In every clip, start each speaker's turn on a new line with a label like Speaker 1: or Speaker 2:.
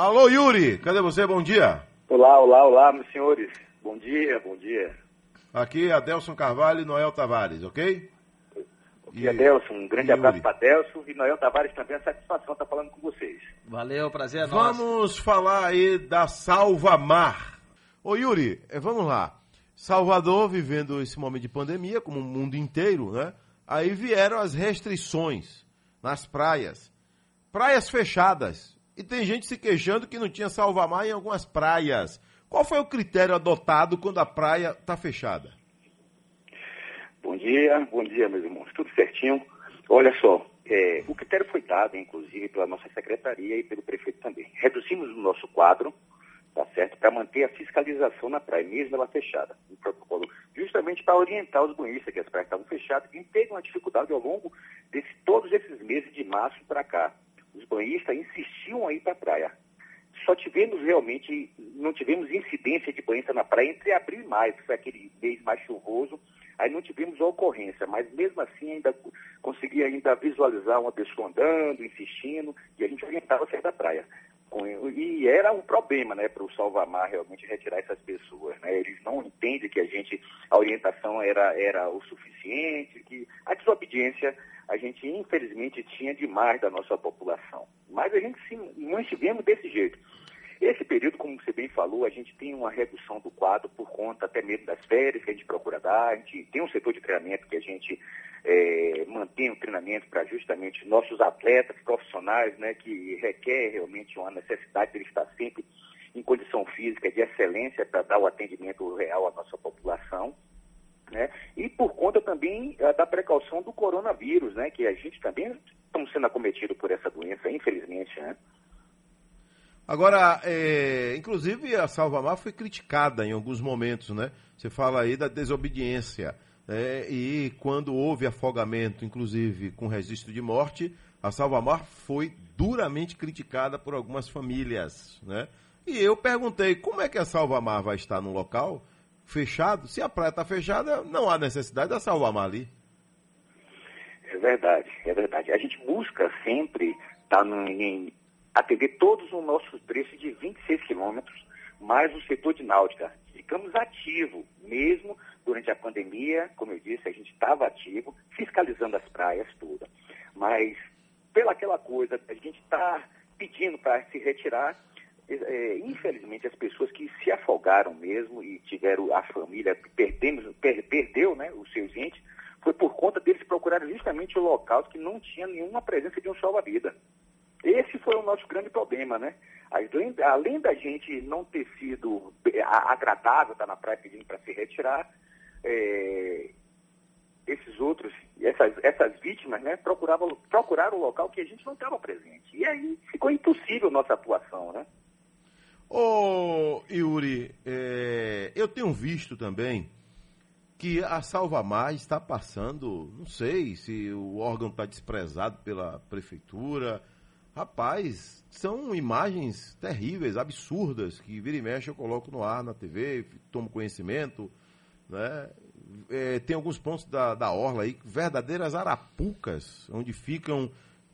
Speaker 1: Alô, Yuri, cadê você? Bom dia.
Speaker 2: Olá, olá, olá, meus senhores. Bom dia, bom dia.
Speaker 1: Aqui é Adelson Carvalho e Noel Tavares, ok?
Speaker 2: E Adelson, um grande abraço para Adelson e Noel Tavares também, a satisfação estar falando com vocês.
Speaker 3: Valeu, prazer é
Speaker 1: nosso. Vamos falar aí da Salva Mar. Ô Yuri, eh, vamos lá. Salvador vivendo esse momento de pandemia, como o mundo inteiro, né? Aí vieram as restrições nas praias. Praias fechadas. E tem gente se queixando que não tinha salva-mar em algumas praias. Qual foi o critério adotado quando a praia está fechada?
Speaker 2: Bom dia, bom dia, meus irmãos. Tudo certinho? Olha só, é, o critério foi dado, inclusive, pela nossa secretaria e pelo prefeito também. Reduzimos o nosso quadro, tá certo, para manter a fiscalização na praia, mesmo ela fechada, um protocolo, justamente para orientar os banhistas que as praias estavam fechadas e teve uma dificuldade ao longo de todos esses meses de março para cá. Os banhistas insistiam a ir para a praia. Só tivemos realmente, não tivemos incidência de banhista na praia entre abril e maio, que foi aquele mês mais chuvoso, aí não tivemos a ocorrência, mas mesmo assim ainda conseguia ainda visualizar uma pessoa andando, insistindo, e a gente orientava sair da praia. E era um problema, né, para o Salvamar realmente retirar essas pessoas, né? Eles não entendem que a gente, a orientação era, era o suficiente, que a desobediência a gente infelizmente tinha demais da nossa população. Mas a gente sim, não estivemos desse jeito. Esse período, como você bem falou, a gente tem uma redução do quadro por conta até mesmo das férias que a gente procura dar, a gente tem um setor de treinamento que a gente é, mantém o treinamento para justamente nossos atletas profissionais, né, que requer realmente uma necessidade de ele estar sempre em condição física de excelência para dar o atendimento real à nossa população. Né? E por também uh, da precaução do coronavírus, né? que a gente também estamos sendo acometido por essa doença, infelizmente. Né?
Speaker 1: Agora, é, inclusive a Salvamar foi criticada em alguns momentos, né? Você fala aí da desobediência. É, e quando houve afogamento, inclusive com registro de morte, a Salvamar foi duramente criticada por algumas famílias. Né? E eu perguntei como é que a Salvamar vai estar no local fechado? Se a praia está fechada, não há necessidade da Salvamar ali.
Speaker 2: É verdade, é verdade. A gente busca sempre tá em atender todos os nossos trechos de 26 quilômetros, mais o setor de náutica. Ficamos ativos, mesmo durante a pandemia, como eu disse, a gente estava ativo, fiscalizando as praias todas. Mas, pela aquela coisa, a gente está pedindo para se retirar, é, infelizmente, as pessoas que se afogaram mesmo e tiveram a família, perdemos, per, perdeu né, os seus entes, foi por conta deles procurarem justamente o local que não tinha nenhuma presença de um salva-vida. Esse foi o nosso grande problema, né? Além, além da gente não ter sido agradável estar na praia pedindo para se retirar, é, esses outros, essas, essas vítimas, né, procuravam, procuraram o local que a gente não estava presente. E aí ficou impossível nossa atuação, né?
Speaker 1: Ô, Yuri, é, eu tenho visto também que a Salvamar está passando, não sei se o órgão está desprezado pela prefeitura. Rapaz, são imagens terríveis, absurdas, que vira e mexe eu coloco no ar na TV, tomo conhecimento. Né? É, tem alguns pontos da, da Orla aí, verdadeiras arapucas, onde ficam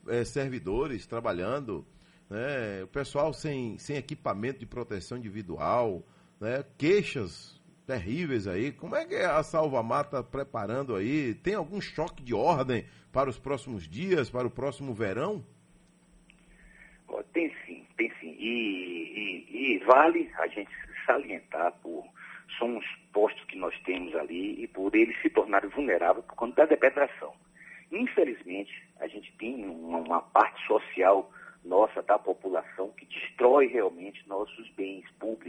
Speaker 1: é, servidores trabalhando, né? o pessoal sem, sem equipamento de proteção individual, né? queixas terríveis aí. Como é que a Salva Mata preparando aí? Tem algum choque de ordem para os próximos dias, para o próximo verão?
Speaker 2: Tem sim, tem sim. E, e, e vale a gente salientar por são os postos que nós temos ali e por eles se tornarem vulneráveis por conta da depredação. Infelizmente, a gente tem uma, uma, parte social nossa da população que destrói realmente nossos bens públicos.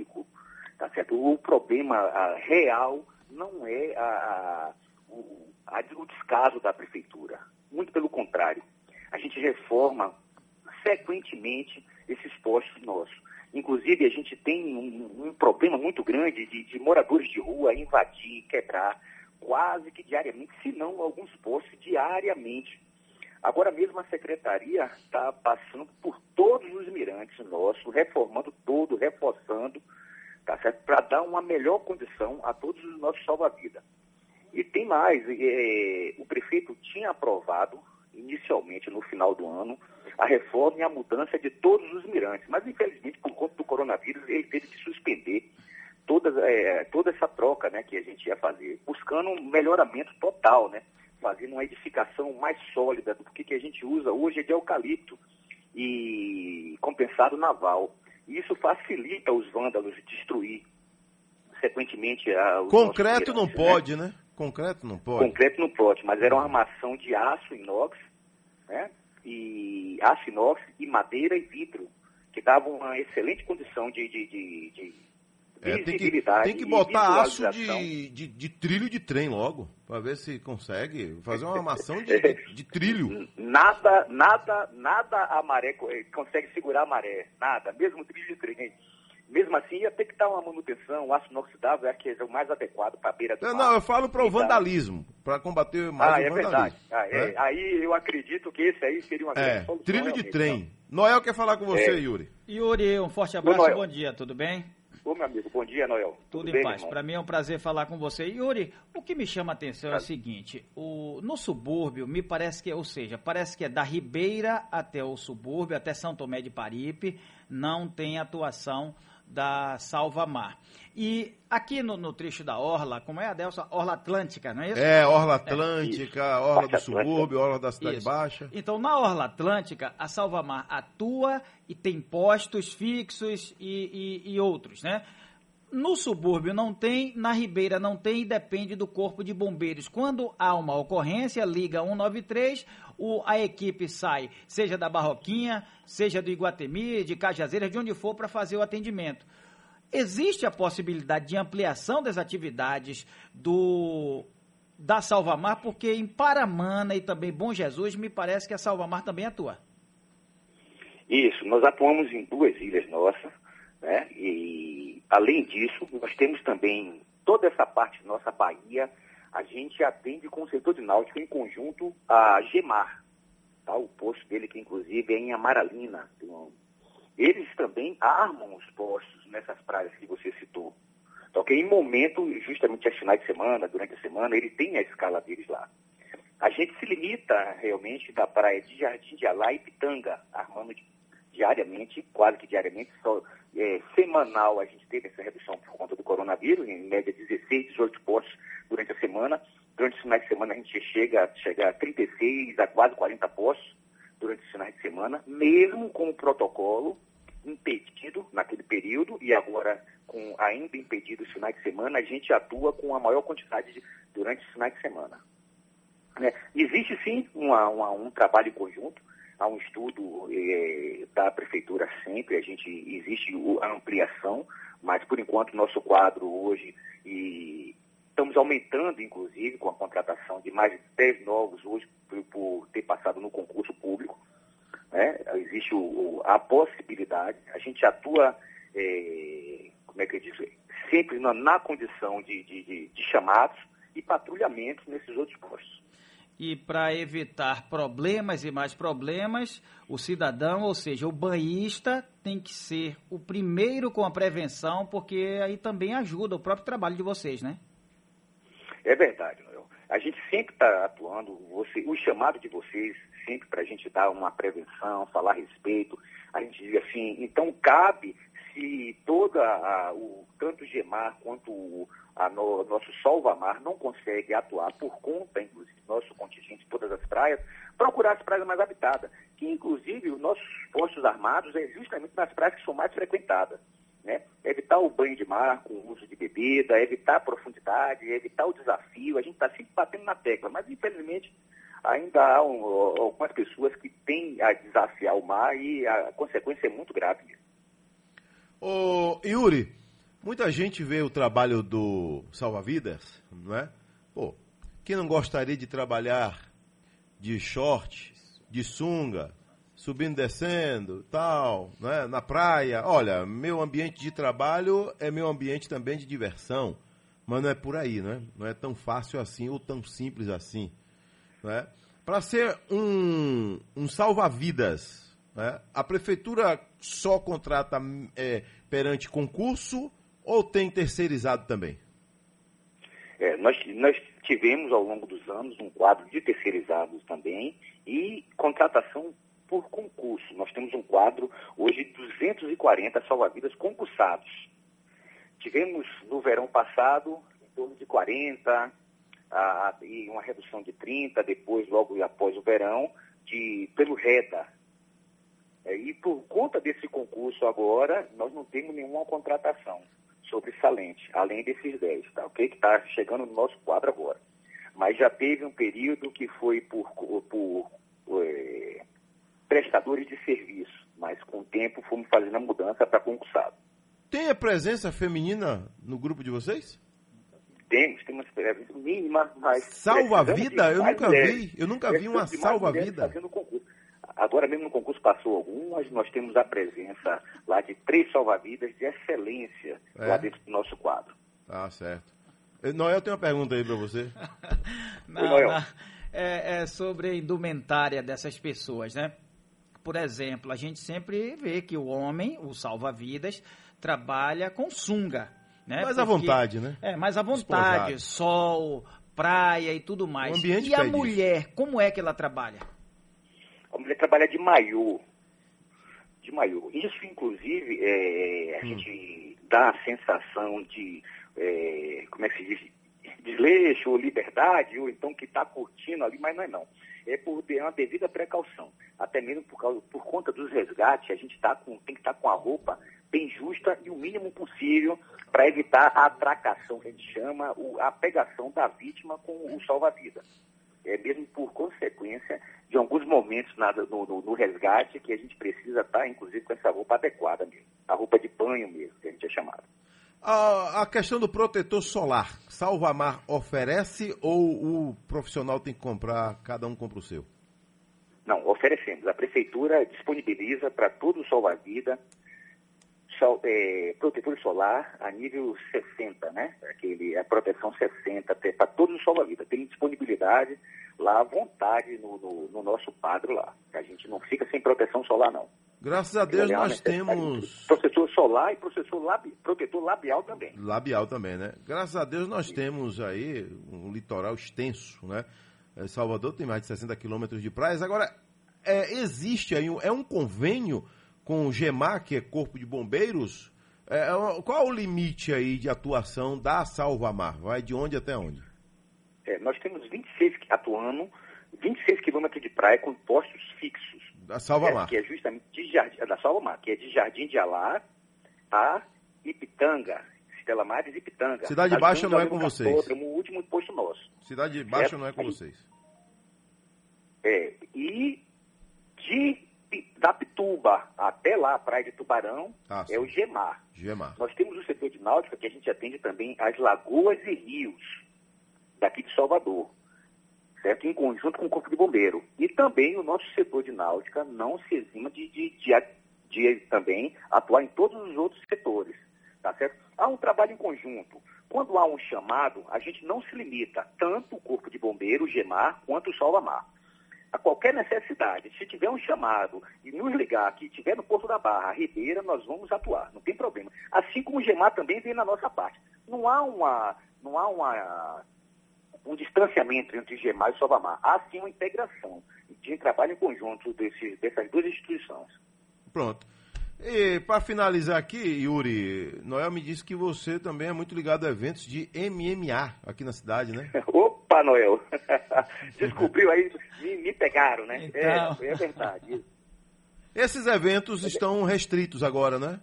Speaker 2: Problema a, real não é a, a, o, o descaso da prefeitura. Muito pelo contrário. A gente reforma frequentemente esses postos nossos. Inclusive, a gente tem um, um problema muito grande de, de, moradores de rua invadir, quebrar, quase que diariamente, se não alguns postos diariamente. Agora mesmo a secretaria está passando por todos os mirantes nossos, reformando todo, reforçando, tá certo? Para dar uma melhor condição a todos os nossos salva-vidas. E tem mais, é, o prefeito tinha aprovado inicialmente no final do ano a reforma e a mudança de todos os mirantes, mas infelizmente por ele teve que suspender toda, é, toda essa troca né, que a gente ia fazer, buscando um melhoramento total, né, fazendo uma edificação mais sólida do que a gente usa hoje é de eucalipto e compensado naval. Isso facilita os vândalos destruir sequentemente a,
Speaker 1: Concreto não né? pode, né? Concreto não pode.
Speaker 2: Concreto não pode, mas era uma armação de aço inox, né? E aço inox e madeira e vidro, que davam uma excelente condição de, de, de, de
Speaker 1: é, tem, que, tem que botar aço de, de, de, trilho de trem logo, para ver se consegue fazer uma armação de, de, de, trilho.
Speaker 2: Nada, nada, nada a maré consegue segurar a maré, nada, mesmo trilho de trem. Mesmo assim, ia ter que dar uma manutenção, o aço inoxidável é, que é o mais adequado para a beira do
Speaker 1: Não, não, eu falo para o então, vandalismo, para combater mais ah, o
Speaker 2: é
Speaker 1: vandalismo.
Speaker 2: Verdade. Ah, é. é. Aí eu acredito que esse aí seria uma
Speaker 1: é, solução. Trilho de trem. Então. Noel quer falar com você, é. Yuri.
Speaker 3: Yuri, um forte abraço, bom dia, tudo bem?
Speaker 2: Ô, meu amigo, bom dia, Noel.
Speaker 3: Tudo, Tudo em bem, paz. Para mim é um prazer falar com você. Yuri, o que me chama a atenção é o seguinte: o, no subúrbio, me parece que, ou seja, parece que é da Ribeira até o subúrbio, até São Tomé de Paripe, não tem atuação da Salva Mar. E aqui no, no trecho da Orla, como é a Delsa? Orla Atlântica, não é isso?
Speaker 1: É, Orla Atlântica, é. Orla do Subúrbio, Orla da Cidade isso. Baixa.
Speaker 3: Então, na Orla Atlântica, a Salvamar atua e tem postos fixos e, e, e outros, né? No subúrbio não tem, na Ribeira não tem e depende do corpo de bombeiros. Quando há uma ocorrência, liga 193, o, a equipe sai, seja da Barroquinha, seja do Iguatemi, de Cajazeiras, de onde for, para fazer o atendimento. Existe a possibilidade de ampliação das atividades do da Salvamar, porque em Paramana e também Bom Jesus, me parece que a Salvamar também atua.
Speaker 2: Isso, nós atuamos em duas ilhas além disso, nós temos também toda essa parte da nossa Bahia, a gente atende com o setor de náutico em conjunto a Gemar, tá? O posto dele que inclusive é em Amaralina, um eles também armam os postos nessas praias que você citou. Então, que em momento, justamente aos finais de semana, durante a semana, ele tem a escala deles lá. A gente se limita realmente da praia de Jardim de Alá e Pitanga, armando diariamente, quase que diariamente, só é, semanal a gente teve essa redução por conta do coronavírus, em média 16, 18 postos durante a semana. Durante os finais de semana a gente chega, chega a 36 a quase 40 postos durante os finais de semana, mesmo com o protocolo impedido naquele período e agora com ainda impedido os finais de semana, a gente atua com a maior quantidade de, durante os finais de semana. Né? Existe sim um trabalho conjunto, há um estudo é, da prefeitura sempre, a gente existe a ampliação, mas por enquanto nosso quadro hoje e estamos aumentando inclusive com a contratação de mais de 10 novos hoje por, por ter passado no concurso público né? existe o, o, a possibilidade, a gente atua, é, como é que eu digo, sempre na, na condição de, de, de, de chamados e patrulhamentos nesses outros postos.
Speaker 3: E para evitar problemas e mais problemas, o cidadão, ou seja, o banhista, tem que ser o primeiro com a prevenção, porque aí também ajuda o próprio trabalho de vocês, né?
Speaker 2: É verdade, Noel. A gente sempre está atuando, você, o chamado de vocês sempre para a gente dar uma prevenção, falar a respeito. A gente diz assim, então cabe se toda a, o tanto o GEMAR quanto o a no, nosso não consegue atuar por conta, inclusive, nosso contingente de todas as praias, procurar as praias mais habitadas, que inclusive os nossos postos armados é justamente nas praias que são mais frequentadas. Né? Evitar o banho de mar com uso de bebida, evitar a profundidade, evitar o desafio. A gente está sempre batendo na tecla, mas infelizmente ainda há um, algumas pessoas que têm a desafiar o mar e a consequência é muito grave.
Speaker 1: Ô, Yuri, muita gente vê o trabalho do Salva-Vidas, não é? Pô, quem não gostaria de trabalhar de short, de sunga, subindo, descendo, tal, né? na praia. Olha, meu ambiente de trabalho é meu ambiente também de diversão, mas não é por aí, né? Não é tão fácil assim ou tão simples assim. Né? Para ser um, um salva-vidas, né? a prefeitura só contrata é, perante concurso ou tem terceirizado também?
Speaker 2: É, nós, nós tivemos ao longo dos anos um quadro de terceirizados também e contratação por concurso. Nós temos um quadro hoje de 240 salva-vidas concursados. Tivemos no verão passado em torno de 40 a, e uma redução de 30 depois, logo após o verão, de, pelo REDA. É, e por conta desse concurso agora, nós não temos nenhuma contratação sobressalente, além desses 10, tá? ok? Que está chegando no nosso quadro agora. Mas já teve um período que foi por, por é, prestadores de serviço, mas com o tempo fomos fazendo a mudança para concursado.
Speaker 1: Tem a presença feminina no grupo de vocês?
Speaker 2: Temos, temos uma presença mínima, mas.
Speaker 1: Salva-vida? Eu nunca vi. Eu nunca vi uma salva-vida.
Speaker 2: Agora mesmo no concurso passou algumas, nós temos a presença lá de três salva-vidas de excelência é. lá dentro do nosso quadro.
Speaker 1: Ah, certo. Noel tem uma pergunta aí para você.
Speaker 3: não, Oi, Noel. Não. É, é sobre a indumentária dessas pessoas, né? Por exemplo, a gente sempre vê que o homem, o salva-vidas, trabalha com sunga. Né?
Speaker 1: Mais Porque, à vontade, né?
Speaker 3: É, mais à vontade. Esposado. Sol, praia e tudo mais. O ambiente e a mulher, isso. como é que ela trabalha?
Speaker 2: A mulher trabalha de maiô. De maiô. Isso, inclusive, é, a hum. gente dá a sensação de, é, como é que se diz, desleixo ou liberdade, ou então que está curtindo ali, mas não é não. É por uma devida precaução. Até mesmo por, causa, por conta dos resgates, a gente tá com, tem que estar tá com a roupa bem justa e o mínimo possível para evitar a atracação, que a gente chama, a pegação da vítima com o salva-vida. É mesmo por consequência de alguns momentos na, no, no, no, resgate que a gente precisa estar, tá, inclusive, com essa roupa adequada mesmo. A roupa de banho mesmo, que a gente é chamado.
Speaker 1: A, a questão do protetor solar, Salvamar oferece ou o profissional tem que comprar, cada um compra o seu?
Speaker 2: Não, oferecemos. A prefeitura disponibiliza para todo o salva-vida sol, é, protetor solar a nível 60, né? Aquele, a proteção 60 para todos os salva-vida. Tem disponibilidade lá à vontade no, no, no, nosso quadro lá. A gente não fica sem proteção solar, não.
Speaker 1: Graças a Deus nós temos.
Speaker 2: Protetor solar e protetor, labi... protetor labial também.
Speaker 1: Labial também, né? Graças a Deus nós Sim. temos aí um litoral extenso, né? É, Salvador tem mais de 60 quilômetros de praias. Agora, é, existe aí, um, é um convênio com o GEMAR, que é Corpo de Bombeiros, é, é qual o limite aí de atuação da Salvamar? Vai de onde até onde?
Speaker 2: É, nós temos 26 atuando, 26 quilômetros de praia com postos fixos.
Speaker 1: Da Salvamar.
Speaker 2: É, que é justamente de Jardim, da Salvamar, que é de Jardim de Alá a Ipitanga, Estela Mares e Ipitanga.
Speaker 1: Cidade Baixa não é com vocês.
Speaker 2: o último posto nosso.
Speaker 1: Cidade Baixa não é com vocês.
Speaker 2: É, e de da Pituba até lá, a Praia de Tubarão, ah, é o Gemar.
Speaker 1: Gemar.
Speaker 2: Nós temos o setor de náutica que a gente atende também as lagoas e rios daqui de Salvador, certo? Em conjunto com o Corpo de Bombeiro. E também o nosso setor de náutica não se exima de, de, de, de também atuar em todos os outros setores, tá certo? Há um trabalho em conjunto. Quando há um chamado, a gente não se limita, tanto o Corpo de Bombeiro, o GEMAR, quanto o Salva-Mar a qualquer necessidade, se tiver um chamado e nos ligar que estiver no Porto da Barra, Ribeira, nós vamos atuar, não tem problema. Assim como o GEMAR também vem na nossa parte. Não há uma, não há uma, um distanciamento entre o GEMAR e o Salvamar. Há sim uma integração de trabalho em conjunto desses, dessas duas instituições.
Speaker 1: Pronto. E para finalizar aqui, Yuri, Noel me disse que você também é muito ligado a eventos de MMA aqui na cidade, né?
Speaker 2: Opa, Noel! Descobriu aí, me, me pegaram, né? É, então... É, é verdade.
Speaker 1: Esses eventos estão restritos agora, né?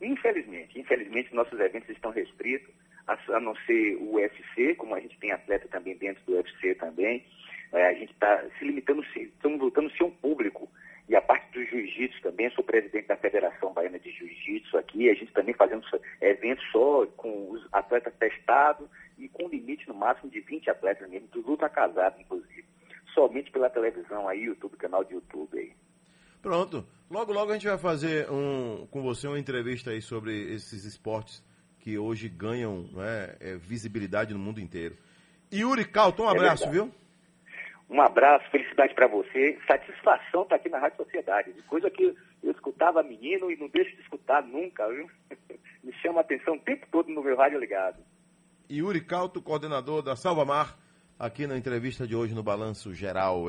Speaker 2: Infelizmente, infelizmente nossos eventos estão restritos, a, não ser o UFC, como a gente tem atleta também dentro do UFC também, é, a gente está se limitando, estamos voltando a ser um público e a parte do jiu-jitsu também, sou presidente da Federação Baiana de Jiu-Jitsu aqui, a gente também fazendo eventos só com os atletas testados e com limite no máximo de 20 atletas mesmo, do luta casado, inclusive. Somente pela televisão aí, YouTube, canal de YouTube aí.
Speaker 1: Pronto. Logo, logo a gente vai fazer um, com você uma entrevista aí sobre esses esportes que hoje ganham né, é, visibilidade no mundo inteiro. Yuri Calton, um é abraço, é viu?
Speaker 2: Um abraço, felicidade para você. Satisfação estar tá aqui na Rádio Sociedade. Coisa que eu escutava menino e não deixo de escutar nunca, viu? Me chama a atenção o tempo todo no meu rádio ligado.
Speaker 1: Yuri Calto, coordenador da Salvamar, aqui na entrevista de hoje no Balanço Geral.